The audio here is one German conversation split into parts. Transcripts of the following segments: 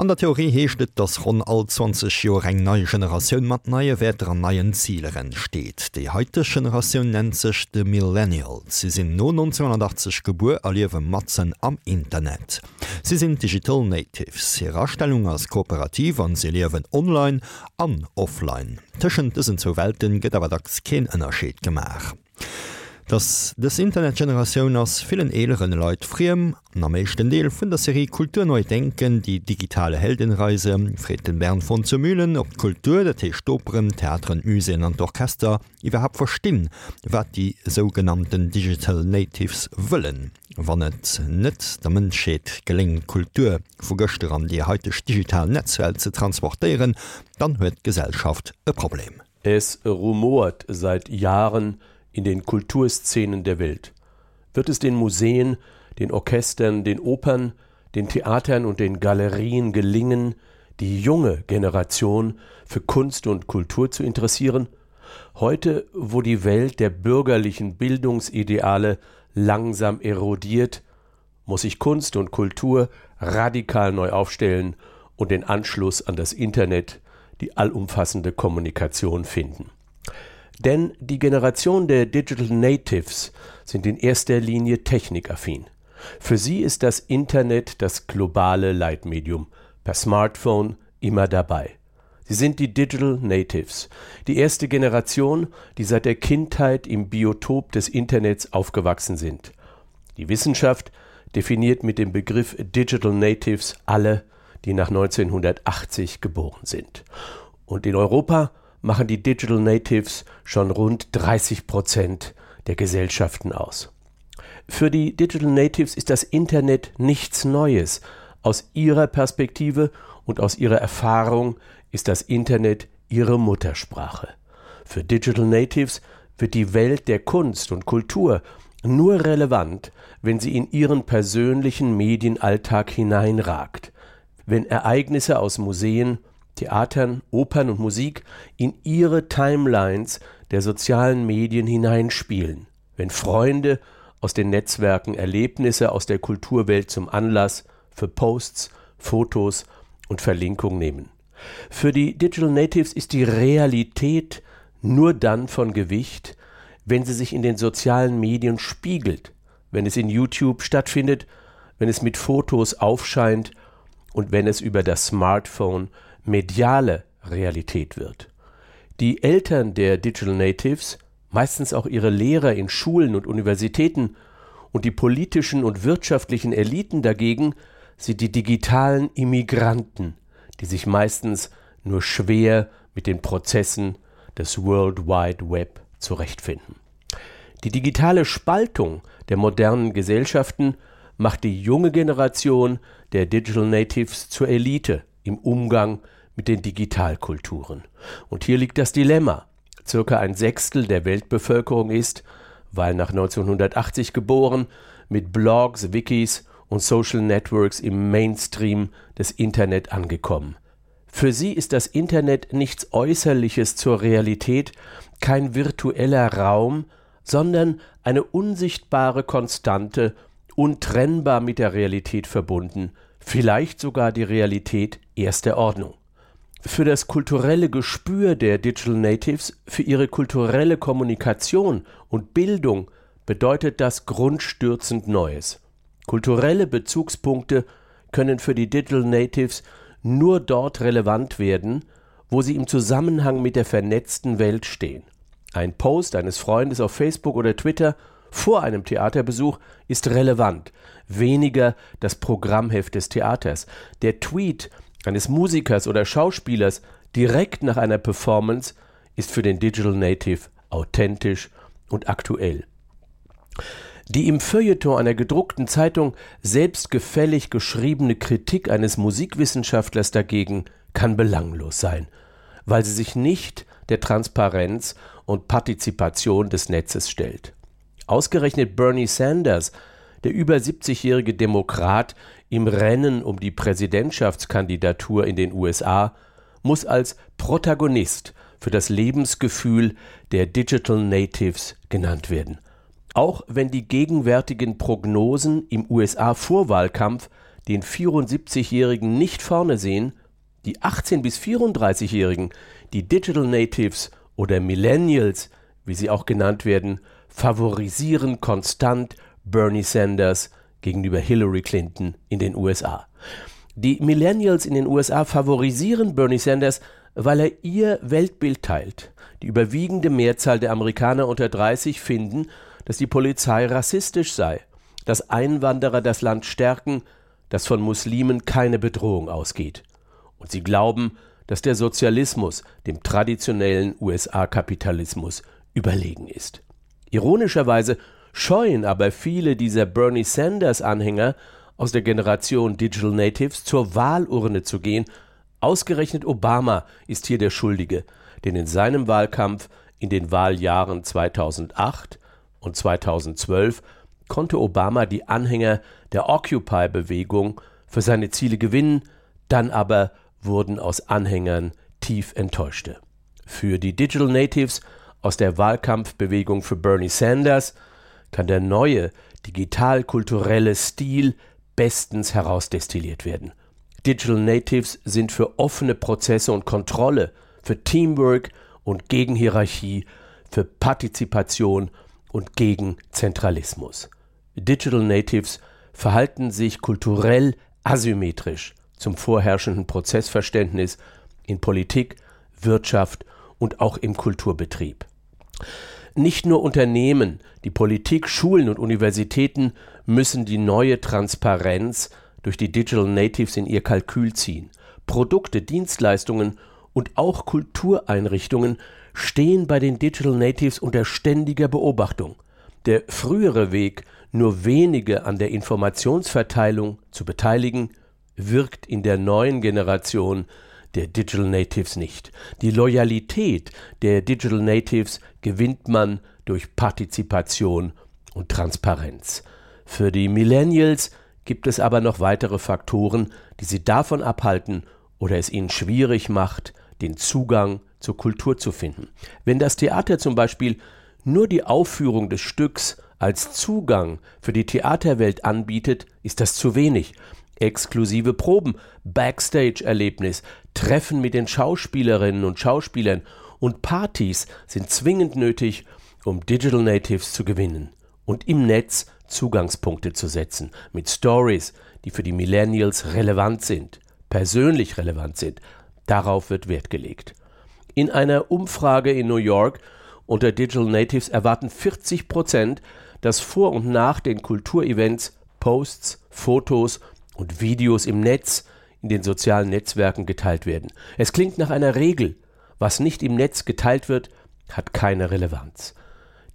An der Theorie heeschtet, dats Ron all 20 Jo eng neue Generationun mat neie Wäter an neien Zieleren steht. Dei heite Generationun nennt sech de Millennial. Sie sinn no 1980 Gebur alliewe Matzen am Internet. Sie sind Digital Natives, ihre Erstellung als Kooperativ an sie lewen online an offline. Tschen dessen zu Welten gët awer dacks kein ënnerscheet gemach. Dass das Internetgeneration aus vielen eleren Leute friem am mechten Deel vun der Serie Kultur neu denken, die digitale Heldenreise, Freten Bern von mühlen, op Kultur der Teestoperen, Theatern, Museen und Orchester überhaupt verstehen, wat die sogenannten Digital Natives wollen. Wann net net der Mënscheet gelingen Kultur vu Göchte an die heute digital Netzwelt zu transportieren, dann huet Gesellschaft e Problem. Es rumort seit Jahren, in den Kulturszenen der Welt. Wird es den Museen, den Orchestern, den Opern, den Theatern und den Galerien gelingen, die junge Generation für Kunst und Kultur zu interessieren? Heute, wo die Welt der bürgerlichen Bildungsideale langsam erodiert, muss sich Kunst und Kultur radikal neu aufstellen und den Anschluss an das Internet, die allumfassende Kommunikation finden. Denn die Generation der Digital Natives sind in erster Linie technikaffin. Für sie ist das Internet das globale Leitmedium, per Smartphone immer dabei. Sie sind die Digital Natives, die erste Generation, die seit der Kindheit im Biotop des Internets aufgewachsen sind. Die Wissenschaft definiert mit dem Begriff Digital Natives alle, die nach 1980 geboren sind. Und in Europa machen die Digital Natives schon rund 30 Prozent der Gesellschaften aus. Für die Digital Natives ist das Internet nichts Neues. Aus ihrer Perspektive und aus ihrer Erfahrung ist das Internet ihre Muttersprache. Für Digital Natives wird die Welt der Kunst und Kultur nur relevant, wenn sie in ihren persönlichen Medienalltag hineinragt, wenn Ereignisse aus Museen, Theatern, Opern und Musik in ihre Timelines der sozialen Medien hineinspielen, wenn Freunde aus den Netzwerken Erlebnisse aus der Kulturwelt zum Anlass für Posts, Fotos und Verlinkung nehmen. Für die Digital Natives ist die Realität nur dann von Gewicht, wenn sie sich in den sozialen Medien spiegelt, wenn es in YouTube stattfindet, wenn es mit Fotos aufscheint und wenn es über das Smartphone mediale Realität wird. Die Eltern der Digital Natives, meistens auch ihre Lehrer in Schulen und Universitäten und die politischen und wirtschaftlichen Eliten dagegen sind die digitalen Immigranten, die sich meistens nur schwer mit den Prozessen des World Wide Web zurechtfinden. Die digitale Spaltung der modernen Gesellschaften macht die junge Generation der Digital Natives zur Elite im Umgang mit den Digitalkulturen. Und hier liegt das Dilemma. Circa ein Sechstel der Weltbevölkerung ist, weil nach 1980 geboren, mit Blogs, Wikis und Social Networks im Mainstream des Internet angekommen. Für sie ist das Internet nichts Äußerliches zur Realität, kein virtueller Raum, sondern eine unsichtbare Konstante, untrennbar mit der Realität verbunden, vielleicht sogar die Realität erster Ordnung. Für das kulturelle Gespür der Digital Natives, für ihre kulturelle Kommunikation und Bildung bedeutet das grundstürzend Neues. Kulturelle Bezugspunkte können für die Digital Natives nur dort relevant werden, wo sie im Zusammenhang mit der vernetzten Welt stehen. Ein Post eines Freundes auf Facebook oder Twitter vor einem Theaterbesuch ist relevant, weniger das Programmheft des Theaters. Der Tweet eines Musikers oder Schauspielers direkt nach einer Performance ist für den Digital Native authentisch und aktuell. Die im Feuilleton einer gedruckten Zeitung selbstgefällig geschriebene Kritik eines Musikwissenschaftlers dagegen kann belanglos sein, weil sie sich nicht der Transparenz und Partizipation des Netzes stellt. Ausgerechnet Bernie Sanders, der über 70-jährige Demokrat im Rennen um die Präsidentschaftskandidatur in den USA, muss als Protagonist für das Lebensgefühl der Digital Natives genannt werden. Auch wenn die gegenwärtigen Prognosen im USA-Vorwahlkampf den 74-Jährigen nicht vorne sehen, die 18 bis 34-Jährigen, die Digital Natives oder Millennials, wie sie auch genannt werden, favorisieren konstant Bernie Sanders gegenüber Hillary Clinton in den USA. Die Millennials in den USA favorisieren Bernie Sanders, weil er ihr Weltbild teilt. Die überwiegende Mehrzahl der Amerikaner unter 30 finden, dass die Polizei rassistisch sei, dass Einwanderer das Land stärken, dass von Muslimen keine Bedrohung ausgeht. Und sie glauben, dass der Sozialismus dem traditionellen USA-Kapitalismus überlegen ist. Ironischerweise scheuen aber viele dieser Bernie Sanders-Anhänger aus der Generation Digital Natives zur Wahlurne zu gehen. Ausgerechnet Obama ist hier der Schuldige, denn in seinem Wahlkampf in den Wahljahren 2008 und 2012 konnte Obama die Anhänger der Occupy-Bewegung für seine Ziele gewinnen, dann aber wurden aus Anhängern tief enttäuschte. Für die Digital Natives aus der Wahlkampfbewegung für Bernie Sanders kann der neue digital-kulturelle Stil bestens herausdestilliert werden. Digital Natives sind für offene Prozesse und Kontrolle, für Teamwork und gegen Hierarchie, für Partizipation und gegen Zentralismus. Digital Natives verhalten sich kulturell asymmetrisch zum vorherrschenden Prozessverständnis in Politik, Wirtschaft und auch im Kulturbetrieb. Nicht nur Unternehmen, die Politik, Schulen und Universitäten müssen die neue Transparenz durch die Digital Natives in ihr Kalkül ziehen. Produkte, Dienstleistungen und auch Kultureinrichtungen stehen bei den Digital Natives unter ständiger Beobachtung. Der frühere Weg, nur wenige an der Informationsverteilung zu beteiligen, wirkt in der neuen Generation der Digital Natives nicht. Die Loyalität der Digital Natives gewinnt man durch Partizipation und Transparenz. Für die Millennials gibt es aber noch weitere Faktoren, die sie davon abhalten oder es ihnen schwierig macht, den Zugang zur Kultur zu finden. Wenn das Theater zum Beispiel nur die Aufführung des Stücks als Zugang für die Theaterwelt anbietet, ist das zu wenig exklusive Proben, Backstage-Erlebnis, Treffen mit den Schauspielerinnen und Schauspielern und Partys sind zwingend nötig, um Digital Natives zu gewinnen und im Netz Zugangspunkte zu setzen mit Stories, die für die Millennials relevant sind, persönlich relevant sind. Darauf wird Wert gelegt. In einer Umfrage in New York unter Digital Natives erwarten 40 Prozent, dass vor und nach den Kulturevents Posts, Fotos und Videos im Netz, in den sozialen Netzwerken geteilt werden. Es klingt nach einer Regel. Was nicht im Netz geteilt wird, hat keine Relevanz.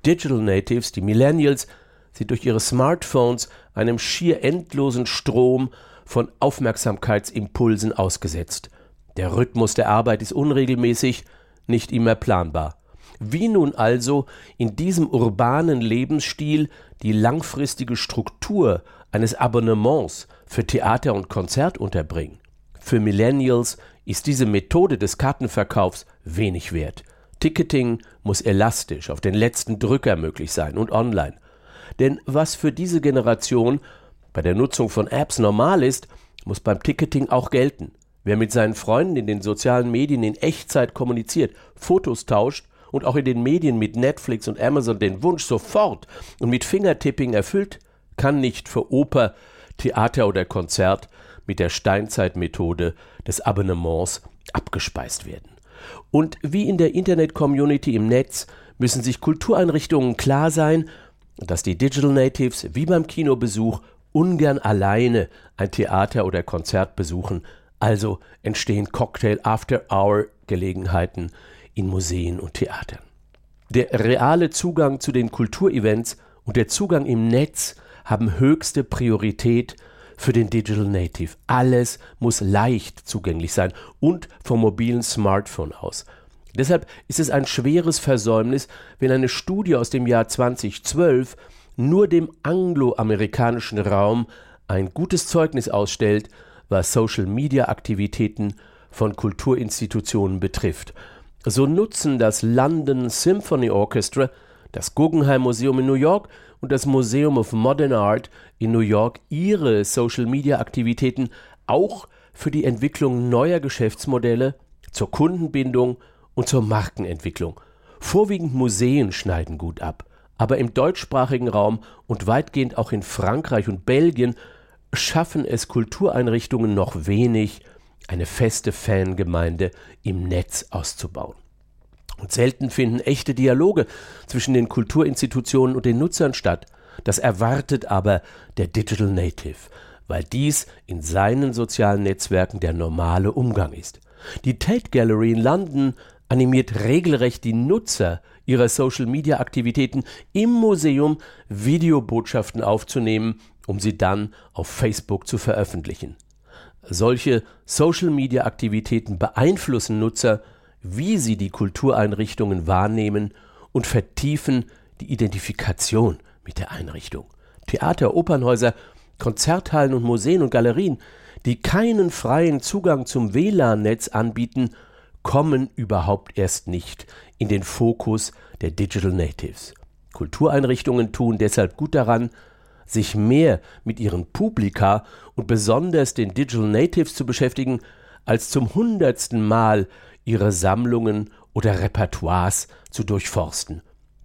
Digital Natives, die Millennials, sind durch ihre Smartphones einem schier endlosen Strom von Aufmerksamkeitsimpulsen ausgesetzt. Der Rhythmus der Arbeit ist unregelmäßig, nicht immer planbar. Wie nun also in diesem urbanen Lebensstil die langfristige Struktur eines Abonnements für Theater und Konzert unterbringen. Für Millennials ist diese Methode des Kartenverkaufs wenig wert. Ticketing muss elastisch auf den letzten Drücker möglich sein und online. Denn was für diese Generation bei der Nutzung von Apps normal ist, muss beim Ticketing auch gelten. Wer mit seinen Freunden in den sozialen Medien in Echtzeit kommuniziert, Fotos tauscht und auch in den Medien mit Netflix und Amazon den Wunsch sofort und mit Fingertipping erfüllt, kann nicht für Oper, Theater oder Konzert mit der Steinzeitmethode des Abonnements abgespeist werden. Und wie in der Internet-Community im Netz müssen sich Kultureinrichtungen klar sein, dass die Digital Natives wie beim Kinobesuch ungern alleine ein Theater oder Konzert besuchen, also entstehen Cocktail After Hour Gelegenheiten in Museen und Theatern. Der reale Zugang zu den Kulturevents und der Zugang im Netz haben höchste Priorität für den Digital Native. Alles muss leicht zugänglich sein und vom mobilen Smartphone aus. Deshalb ist es ein schweres Versäumnis, wenn eine Studie aus dem Jahr 2012 nur dem angloamerikanischen Raum ein gutes Zeugnis ausstellt, was Social-Media-Aktivitäten von Kulturinstitutionen betrifft. So nutzen das London Symphony Orchestra das Guggenheim Museum in New York und das Museum of Modern Art in New York ihre Social-Media-Aktivitäten auch für die Entwicklung neuer Geschäftsmodelle, zur Kundenbindung und zur Markenentwicklung. Vorwiegend Museen schneiden gut ab, aber im deutschsprachigen Raum und weitgehend auch in Frankreich und Belgien schaffen es Kultureinrichtungen noch wenig, eine feste Fangemeinde im Netz auszubauen. Und selten finden echte Dialoge zwischen den Kulturinstitutionen und den Nutzern statt. Das erwartet aber der Digital Native, weil dies in seinen sozialen Netzwerken der normale Umgang ist. Die Tate Gallery in London animiert regelrecht die Nutzer ihrer Social-Media-Aktivitäten im Museum Videobotschaften aufzunehmen, um sie dann auf Facebook zu veröffentlichen. Solche Social-Media-Aktivitäten beeinflussen Nutzer, wie sie die Kultureinrichtungen wahrnehmen und vertiefen die Identifikation mit der Einrichtung. Theater, Opernhäuser, Konzerthallen und Museen und Galerien, die keinen freien Zugang zum WLAN-Netz anbieten, kommen überhaupt erst nicht in den Fokus der Digital Natives. Kultureinrichtungen tun deshalb gut daran, sich mehr mit ihren Publika und besonders den Digital Natives zu beschäftigen, als zum hundertsten Mal ihre Sammlungen oder Repertoires zu durchforsten.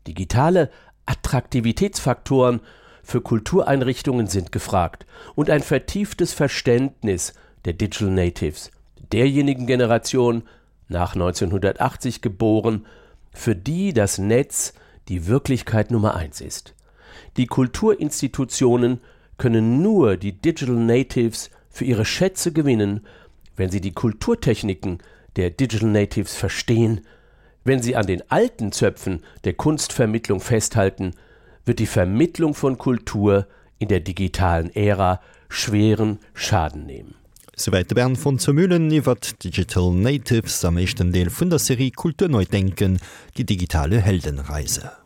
Digitale Attraktivitätsfaktoren für Kultureinrichtungen sind gefragt und ein vertieftes Verständnis der Digital Natives, derjenigen Generation nach 1980 geboren, für die das Netz die Wirklichkeit Nummer eins ist. Die Kulturinstitutionen können nur die Digital Natives für ihre Schätze gewinnen, wenn sie die Kulturtechniken der Digital Natives verstehen, wenn sie an den alten Zöpfen der Kunstvermittlung festhalten, wird die Vermittlung von Kultur in der digitalen Ära schweren Schaden nehmen. Soweit Bern von Zermühlen iwwer Digital Natives am echten Deel vun der Serie Kulturneudenken, die digitale Heldenreise.